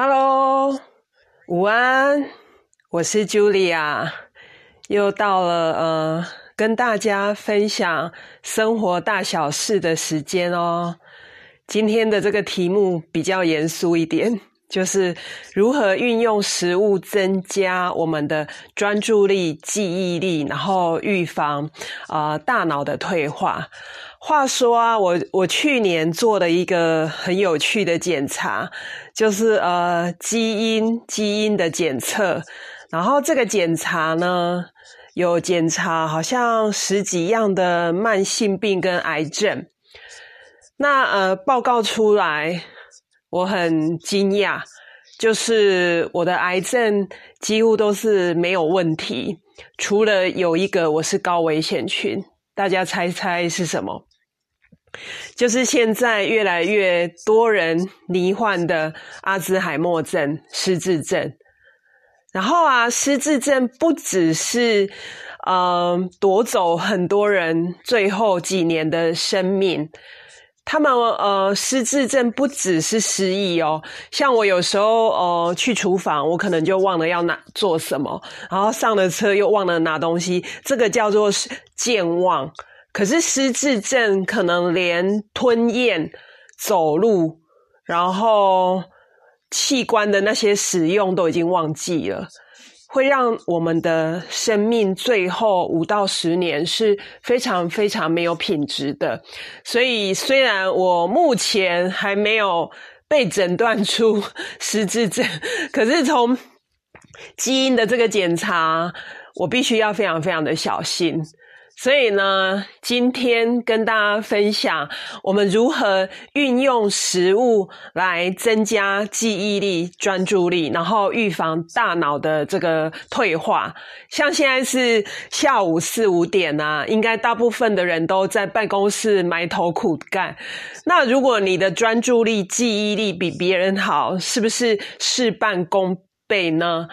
Hello，午安，我是 Julia，又到了呃跟大家分享生活大小事的时间哦。今天的这个题目比较严肃一点，就是如何运用食物增加我们的专注力、记忆力，然后预防啊大脑的退化。话说啊，我我去年做了一个很有趣的检查，就是呃基因基因的检测，然后这个检查呢有检查好像十几样的慢性病跟癌症，那呃报告出来我很惊讶，就是我的癌症几乎都是没有问题，除了有一个我是高危险群，大家猜猜是什么？就是现在越来越多人罹患的阿兹海默症、失智症。然后啊，失智症不只是嗯夺走很多人最后几年的生命，他们呃失智症不只是失忆哦。像我有时候呃去厨房，我可能就忘了要拿做什么，然后上了车又忘了拿东西，这个叫做健忘。可是失智症可能连吞咽、走路，然后器官的那些使用都已经忘记了，会让我们的生命最后五到十年是非常非常没有品质的。所以，虽然我目前还没有被诊断出失智症，可是从基因的这个检查，我必须要非常非常的小心。所以呢，今天跟大家分享我们如何运用食物来增加记忆力、专注力，然后预防大脑的这个退化。像现在是下午四五点啊，应该大部分的人都在办公室埋头苦干。那如果你的专注力、记忆力比别人好，是不是事半功倍呢？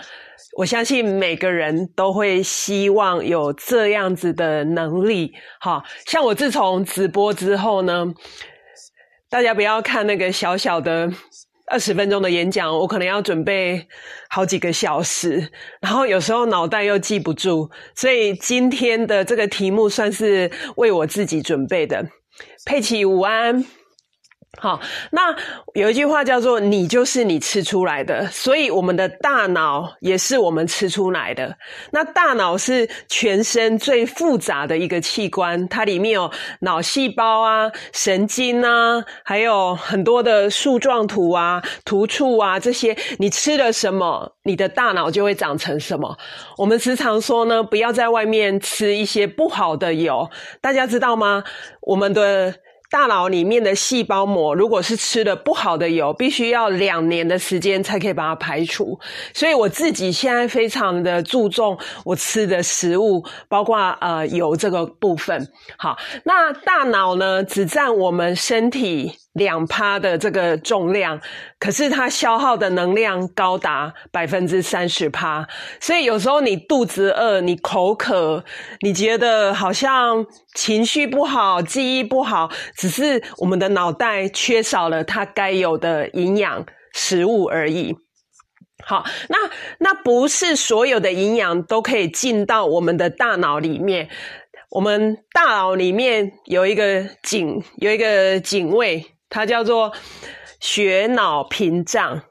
我相信每个人都会希望有这样子的能力，好像我自从直播之后呢，大家不要看那个小小的二十分钟的演讲，我可能要准备好几个小时，然后有时候脑袋又记不住，所以今天的这个题目算是为我自己准备的。佩奇午安。好，那有一句话叫做“你就是你吃出来的”，所以我们的大脑也是我们吃出来的。那大脑是全身最复杂的一个器官，它里面有脑细胞啊、神经啊，还有很多的树状图啊、突触啊这些。你吃了什么，你的大脑就会长成什么。我们时常说呢，不要在外面吃一些不好的油，大家知道吗？我们的。大脑里面的细胞膜，如果是吃的不好的油，必须要两年的时间才可以把它排除。所以我自己现在非常的注重我吃的食物，包括呃油这个部分。好，那大脑呢，只占我们身体。两趴的这个重量，可是它消耗的能量高达百分之三十趴，所以有时候你肚子饿，你口渴，你觉得好像情绪不好、记忆不好，只是我们的脑袋缺少了它该有的营养食物而已。好，那那不是所有的营养都可以进到我们的大脑里面，我们大脑里面有一个警，有一个警卫。它叫做血脑屏障，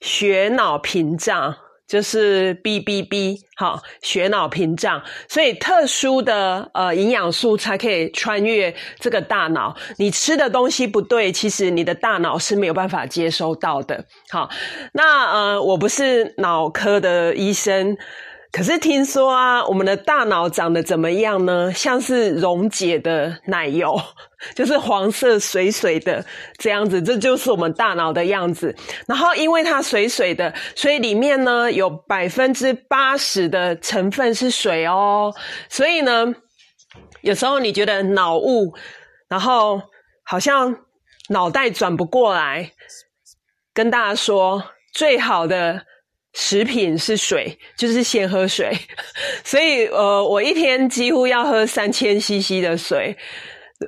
血脑屏障就是 B B B，好，血脑屏障，所以特殊的呃营养素才可以穿越这个大脑。你吃的东西不对，其实你的大脑是没有办法接收到的。好，那呃，我不是脑科的医生。可是听说啊，我们的大脑长得怎么样呢？像是溶解的奶油，就是黄色水水的这样子，这就是我们大脑的样子。然后因为它水水的，所以里面呢有百分之八十的成分是水哦。所以呢，有时候你觉得脑雾，然后好像脑袋转不过来，跟大家说最好的。食品是水，就是先喝水，所以呃，我一天几乎要喝三千 CC 的水。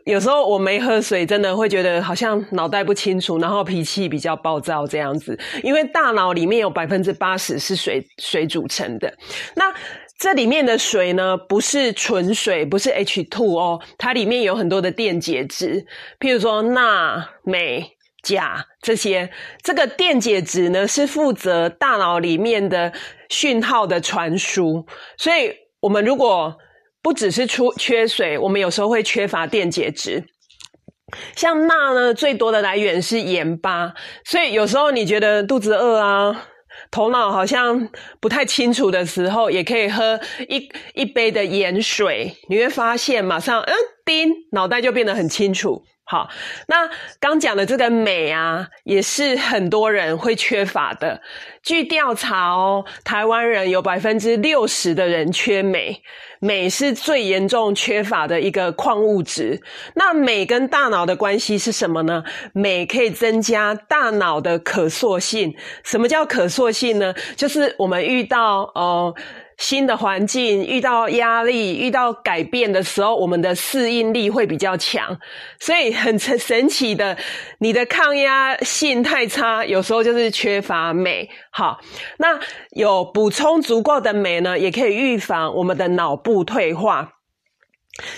有时候我没喝水，真的会觉得好像脑袋不清楚，然后脾气比较暴躁这样子。因为大脑里面有百分之八十是水水组成的，那这里面的水呢，不是纯水，不是 H two 哦，它里面有很多的电解质，譬如说钠、镁、钾这些。这个电解质呢，是负责大脑里面的讯号的传输，所以我们如果不只是出缺水，我们有时候会缺乏电解质。像钠呢，最多的来源是盐巴，所以有时候你觉得肚子饿啊，头脑好像不太清楚的时候，也可以喝一一杯的盐水，你会发现马上嗯，叮，脑袋就变得很清楚。好，那刚讲的这个镁啊，也是很多人会缺乏的。据调查哦，台湾人有百分之六十的人缺镁，镁是最严重缺乏的一个矿物质。那镁跟大脑的关系是什么呢？镁可以增加大脑的可塑性。什么叫可塑性呢？就是我们遇到呃。新的环境遇到压力、遇到改变的时候，我们的适应力会比较强，所以很神神奇的，你的抗压性太差，有时候就是缺乏镁。好，那有补充足够的镁呢，也可以预防我们的脑部退化。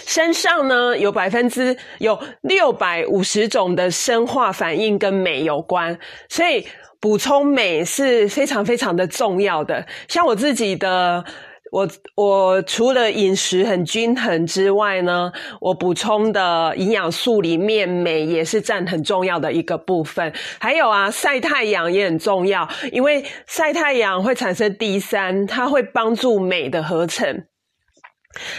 身上呢有百分之有六百五十种的生化反应跟镁有关，所以。补充镁是非常非常的重要的。像我自己的，我我除了饮食很均衡之外呢，我补充的营养素里面镁也是占很重要的一个部分。还有啊，晒太阳也很重要，因为晒太阳会产生 D 三，它会帮助镁的合成。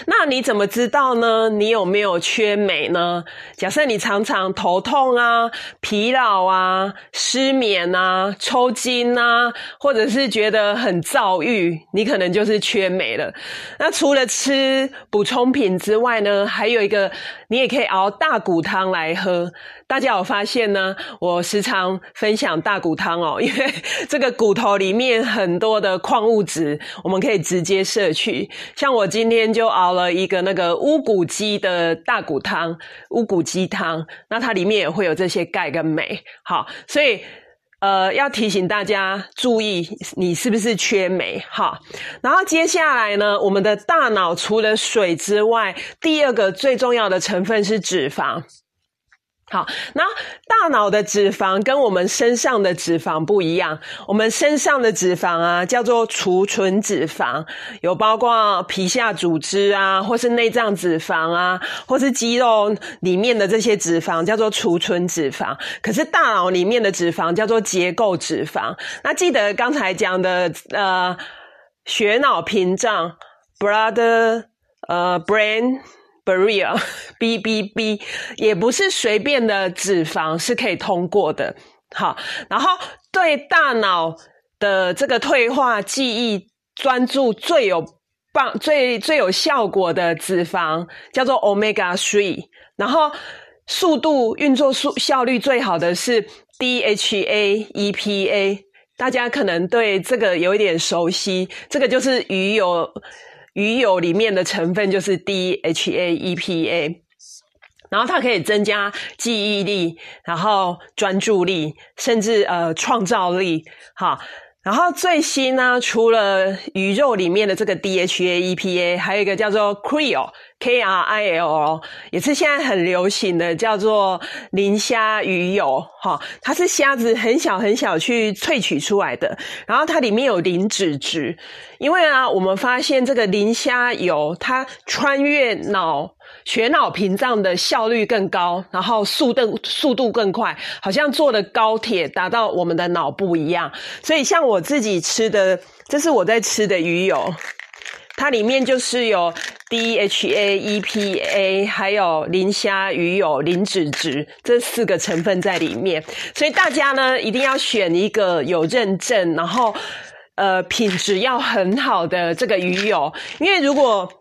那你怎么知道呢？你有没有缺镁呢？假设你常常头痛啊、疲劳啊、失眠啊、抽筋啊，或者是觉得很躁郁，你可能就是缺镁了。那除了吃补充品之外呢，还有一个，你也可以熬大骨汤来喝。大家有发现呢？我时常分享大骨汤哦，因为这个骨头里面很多的矿物质，我们可以直接摄取。像我今天就熬了一个那个乌骨鸡的大骨汤，乌骨鸡汤，那它里面也会有这些钙跟镁。好，所以呃，要提醒大家注意，你是不是缺镁？哈，然后接下来呢，我们的大脑除了水之外，第二个最重要的成分是脂肪。好，那大脑的脂肪跟我们身上的脂肪不一样。我们身上的脂肪啊，叫做储存脂肪，有包括皮下组织啊，或是内脏脂肪啊，或是肌肉里面的这些脂肪，叫做储存脂肪。可是大脑里面的脂肪叫做结构脂肪。那记得刚才讲的呃，血脑屏障，blood，呃，brain。Barrier B B B 也不是随便的脂肪是可以通过的。好，然后对大脑的这个退化、记忆、专注最有棒、最最有效果的脂肪叫做 Omega Three。然后速度运作速效率最好的是 DHA EPA。大家可能对这个有一点熟悉，这个就是鱼油。鱼油里面的成分就是 DHA EPA，然后它可以增加记忆力，然后专注力，甚至呃创造力。好，然后最新呢，除了鱼肉里面的这个 DHA EPA，还有一个叫做 Krill。K R I L 也是现在很流行的，叫做磷虾鱼油，哈，它是虾子很小很小去萃取出来的，然后它里面有磷脂质，因为啊，我们发现这个磷虾油它穿越脑血脑屏障的效率更高，然后速度速度更快，好像坐的高铁达到我们的脑部一样，所以像我我自己吃的，这是我在吃的鱼油。它里面就是有 DHA、EPA，还有磷虾鱼油、磷脂质这四个成分在里面，所以大家呢一定要选一个有认证，然后呃品质要很好的这个鱼油，因为如果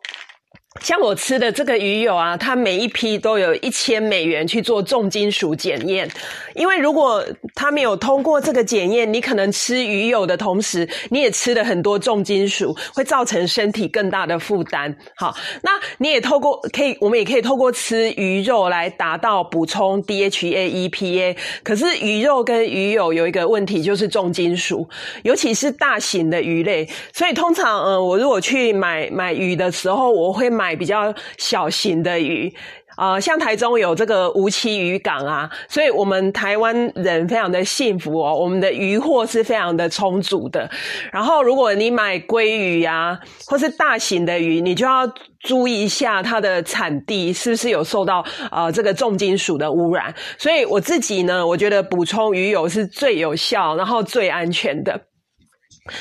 像我吃的这个鱼油啊，它每一批都有一千美元去做重金属检验，因为如果它没有通过这个检验，你可能吃鱼油的同时，你也吃了很多重金属，会造成身体更大的负担。好，那你也透过可以，我们也可以透过吃鱼肉来达到补充 DHA、EPA。可是鱼肉跟鱼油有一个问题，就是重金属，尤其是大型的鱼类。所以通常，呃，我如果去买买鱼的时候，我会买。买比较小型的鱼，啊，像台中有这个无期渔港啊，所以我们台湾人非常的幸福哦，我们的渔货是非常的充足的。然后，如果你买鲑鱼呀，或是大型的鱼，你就要注意一下它的产地是不是有受到呃这个重金属的污染。所以我自己呢，我觉得补充鱼油是最有效，然后最安全的。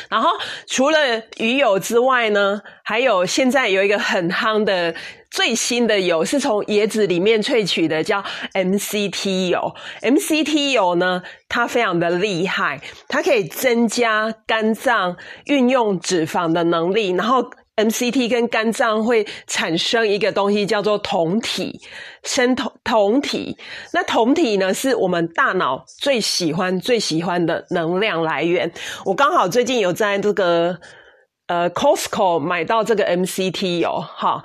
然后除了鱼油之外呢，还有现在有一个很夯的最新的油，是从椰子里面萃取的，叫 MCT 油。MCT 油呢，它非常的厉害，它可以增加肝脏运用脂肪的能力，然后。MCT 跟肝脏会产生一个东西叫做酮体，生酮酮体。那酮体呢，是我们大脑最喜欢、最喜欢的能量来源。我刚好最近有在这个呃 Costco 买到这个 MCT 油，哈，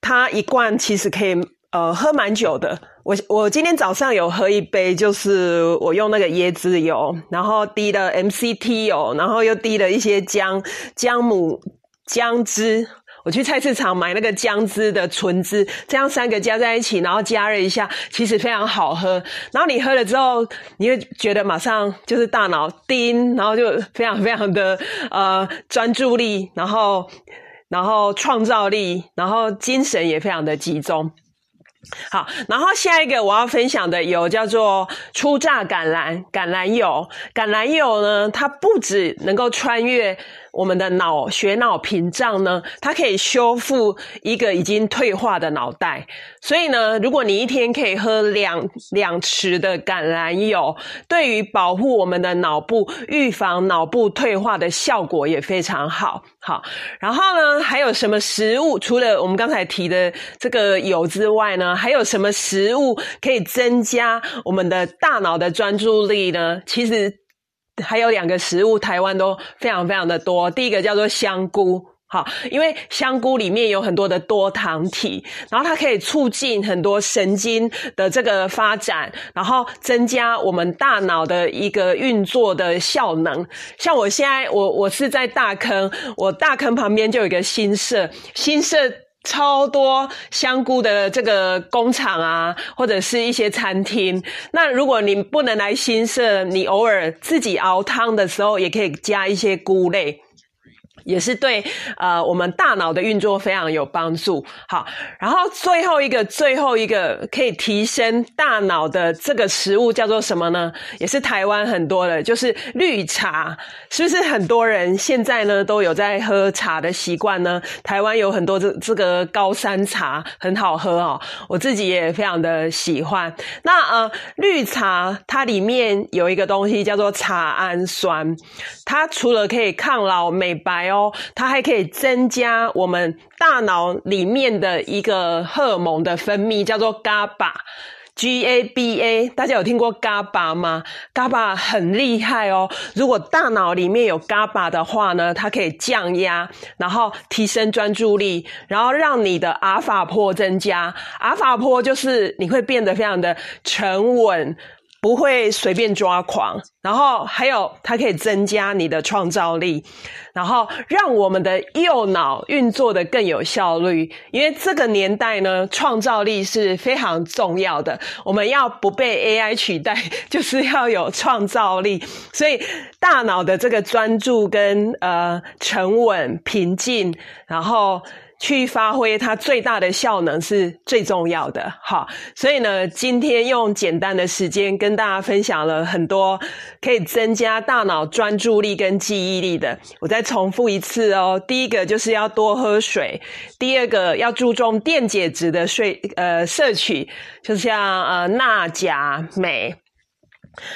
它一罐其实可以呃喝蛮久的。我我今天早上有喝一杯，就是我用那个椰子油，然后滴了 MCT 油，然后又滴了一些姜姜母。姜汁，我去菜市场买那个姜汁的纯汁，这样三个加在一起，然后加热一下，其实非常好喝。然后你喝了之后，你会觉得马上就是大脑叮，然后就非常非常的呃专注力，然后然后创造力，然后精神也非常的集中。好，然后下一个我要分享的油叫做初榨橄榄橄榄油。橄榄油呢，它不止能够穿越。我们的脑血脑屏障呢，它可以修复一个已经退化的脑袋。所以呢，如果你一天可以喝两两匙的橄榄油，对于保护我们的脑部、预防脑部退化的效果也非常好。好，然后呢，还有什么食物？除了我们刚才提的这个油之外呢，还有什么食物可以增加我们的大脑的专注力呢？其实。还有两个食物，台湾都非常非常的多。第一个叫做香菇，好，因为香菇里面有很多的多糖体，然后它可以促进很多神经的这个发展，然后增加我们大脑的一个运作的效能。像我现在，我我是在大坑，我大坑旁边就有一个新社，新社。超多香菇的这个工厂啊，或者是一些餐厅。那如果你不能来新社，你偶尔自己熬汤的时候，也可以加一些菇类。也是对呃我们大脑的运作非常有帮助。好，然后最后一个最后一个可以提升大脑的这个食物叫做什么呢？也是台湾很多的，就是绿茶。是不是很多人现在呢都有在喝茶的习惯呢？台湾有很多这这个高山茶很好喝哦，我自己也非常的喜欢。那呃绿茶它里面有一个东西叫做茶氨酸，它除了可以抗老美白。哦，它还可以增加我们大脑里面的一个荷尔蒙的分泌，叫做 GABA，G A B A。大家有听过 GABA 吗？GABA 很厉害哦。如果大脑里面有 GABA 的话呢，它可以降压，然后提升专注力，然后让你的阿法波增加。阿法波就是你会变得非常的沉稳。不会随便抓狂，然后还有它可以增加你的创造力，然后让我们的右脑运作的更有效率。因为这个年代呢，创造力是非常重要的，我们要不被 AI 取代，就是要有创造力。所以大脑的这个专注跟呃沉稳平静，然后。去发挥它最大的效能是最重要的，好，所以呢，今天用简单的时间跟大家分享了很多可以增加大脑专注力跟记忆力的。我再重复一次哦，第一个就是要多喝水，第二个要注重电解质的睡呃摄取，就像呃钠、钾、镁。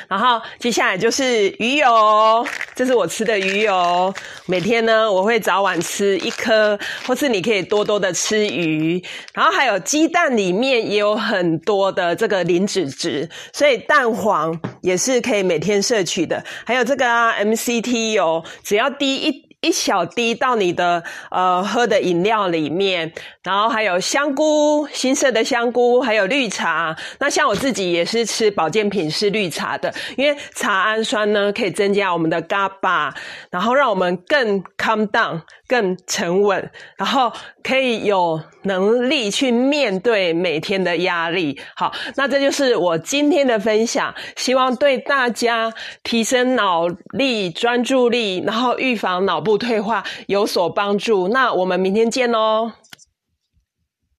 然后接下来就是鱼油，这是我吃的鱼油。每天呢，我会早晚吃一颗，或是你可以多多的吃鱼。然后还有鸡蛋里面也有很多的这个磷脂质，所以蛋黄也是可以每天摄取的。还有这个啊 MCT 油，只要滴一。一小滴到你的呃喝的饮料里面，然后还有香菇，新色的香菇，还有绿茶。那像我自己也是吃保健品是绿茶的，因为茶氨酸呢可以增加我们的 GABA，然后让我们更 calm down。更沉稳，然后可以有能力去面对每天的压力。好，那这就是我今天的分享，希望对大家提升脑力、专注力，然后预防脑部退化有所帮助。那我们明天见喽。